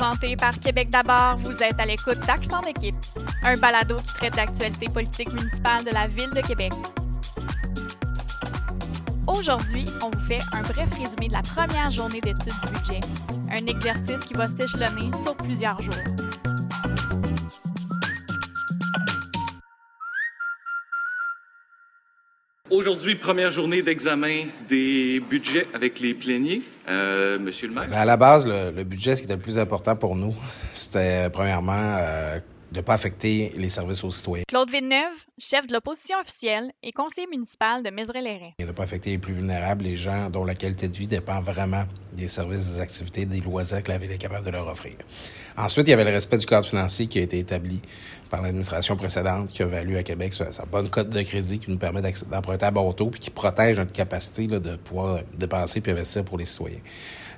Présenté par Québec d'abord, vous êtes à l'écoute d'Action d'équipe, un balado qui traite d'actualité politique municipale de la Ville de Québec. Aujourd'hui, on vous fait un bref résumé de la première journée d'études du budget, un exercice qui va s'échelonner sur plusieurs jours. Aujourd'hui, première journée d'examen des budgets avec les pléniers. Euh, Monsieur le maire. Ben, à la base, le, le, budget, ce qui était le plus important pour nous, c'était premièrement euh, de ne pas affecter les services aux citoyens. Claude Villeneuve, chef de l'opposition officielle et conseiller municipal de Mézeray-les-Raies. Et de ne pas affecter les plus vulnérables, les gens dont la qualité de vie dépend vraiment des services, des activités, des loisirs que la ville est capable de leur offrir. Ensuite, il y avait le respect du cadre financier qui a été établi par l'administration précédente, qui a valu à Québec sa, sa bonne cote de crédit qui nous permet d'emprunter à bon taux puis qui protège notre capacité là, de pouvoir dépenser puis investir pour les citoyens.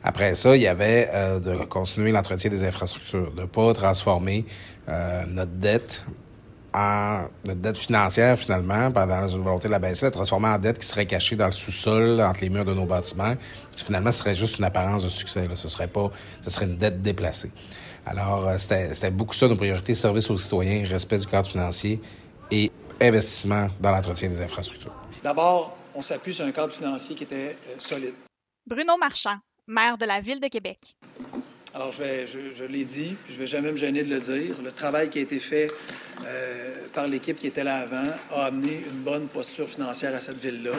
Après ça, il y avait euh, de continuer l'entretien des infrastructures, de pas transformer euh, notre dette en notre dette financière finalement, pendant une volonté de la baisser, la transformer en dette qui serait cachée dans le sous-sol, entre les murs de nos bâtiments. Finalement, ce serait juste une apparence de succès. Là. Ce serait pas, ce serait une dette déplacée. Alors, euh, c'était beaucoup ça nos priorités service aux citoyens, respect du cadre financier et investissement dans l'entretien des infrastructures. D'abord, on s'appuie sur un cadre financier qui était euh, solide. Bruno Marchand, maire de la ville de Québec. Alors, je, vais, je, je l'ai dit, puis je vais jamais me gêner de le dire. Le travail qui a été fait euh, par l'équipe qui était là avant a amené une bonne posture financière à cette ville-là,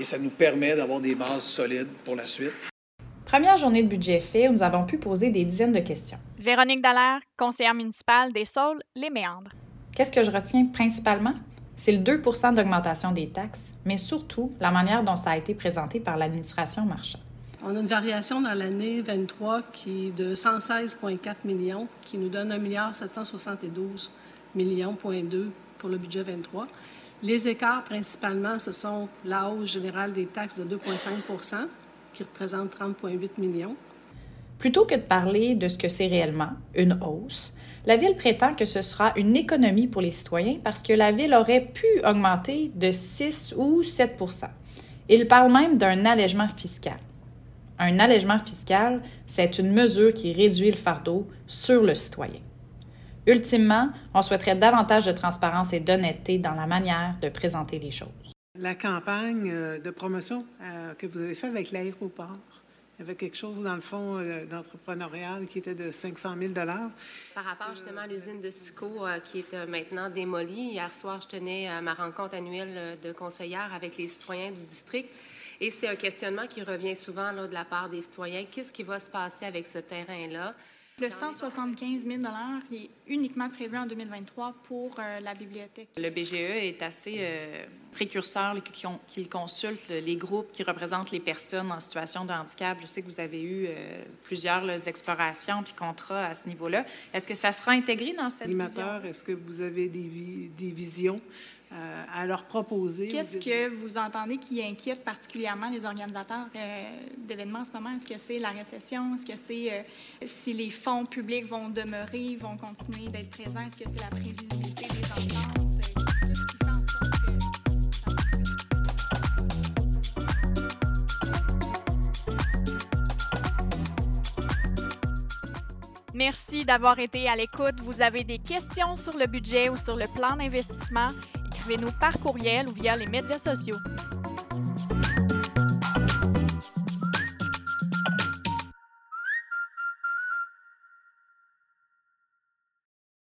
et ça nous permet d'avoir des bases solides pour la suite. Première journée de budget fait, nous avons pu poser des dizaines de questions. Véronique Dallaire, conseillère municipale des Saules, les Méandres. Qu'est-ce que je retiens principalement? C'est le 2% d'augmentation des taxes, mais surtout la manière dont ça a été présenté par l'administration Marchand. On a une variation dans l'année 23 qui est de 116,4 millions, qui nous donne 1 772 millions, point 2 pour le budget 23. Les écarts, principalement, ce sont la hausse générale des taxes de 2,5% qui représente 30,8 millions. Plutôt que de parler de ce que c'est réellement, une hausse, la Ville prétend que ce sera une économie pour les citoyens parce que la Ville aurait pu augmenter de 6 ou 7 Il parle même d'un allègement fiscal. Un allègement fiscal, c'est une mesure qui réduit le fardeau sur le citoyen. Ultimement, on souhaiterait davantage de transparence et d'honnêteté dans la manière de présenter les choses. La campagne euh, de promotion euh, que vous avez faite avec l'aéroport, il y avait quelque chose dans le fond euh, d'entrepreneurial qui était de 500 000 Par rapport justement à l'usine de Sico qui est maintenant démolie, hier soir, je tenais ma rencontre annuelle de conseillère avec les citoyens du district. Et c'est un questionnement qui revient souvent là, de la part des citoyens. Qu'est-ce qui va se passer avec ce terrain-là? Le 175 000 est uniquement prévu en 2023 pour euh, la bibliothèque. Le BGE est assez euh, précurseur qu'il consulte les groupes qui représentent les personnes en situation de handicap. Je sais que vous avez eu euh, plusieurs là, explorations puis contrats à ce niveau-là. Est-ce que ça sera intégré dans cette Animateur, est-ce que vous avez des, vi des visions? Euh, à leur proposer. Qu'est-ce que vous entendez qui inquiète particulièrement les organisateurs euh, d'événements en ce moment? Est-ce que c'est la récession? Est-ce que c'est euh, si les fonds publics vont demeurer, vont continuer d'être présents? Est-ce que c'est la prévisibilité des ententes? Merci d'avoir été à l'écoute. Vous avez des questions sur le budget ou sur le plan d'investissement? Écrivez-nous par courriel ou via les médias sociaux.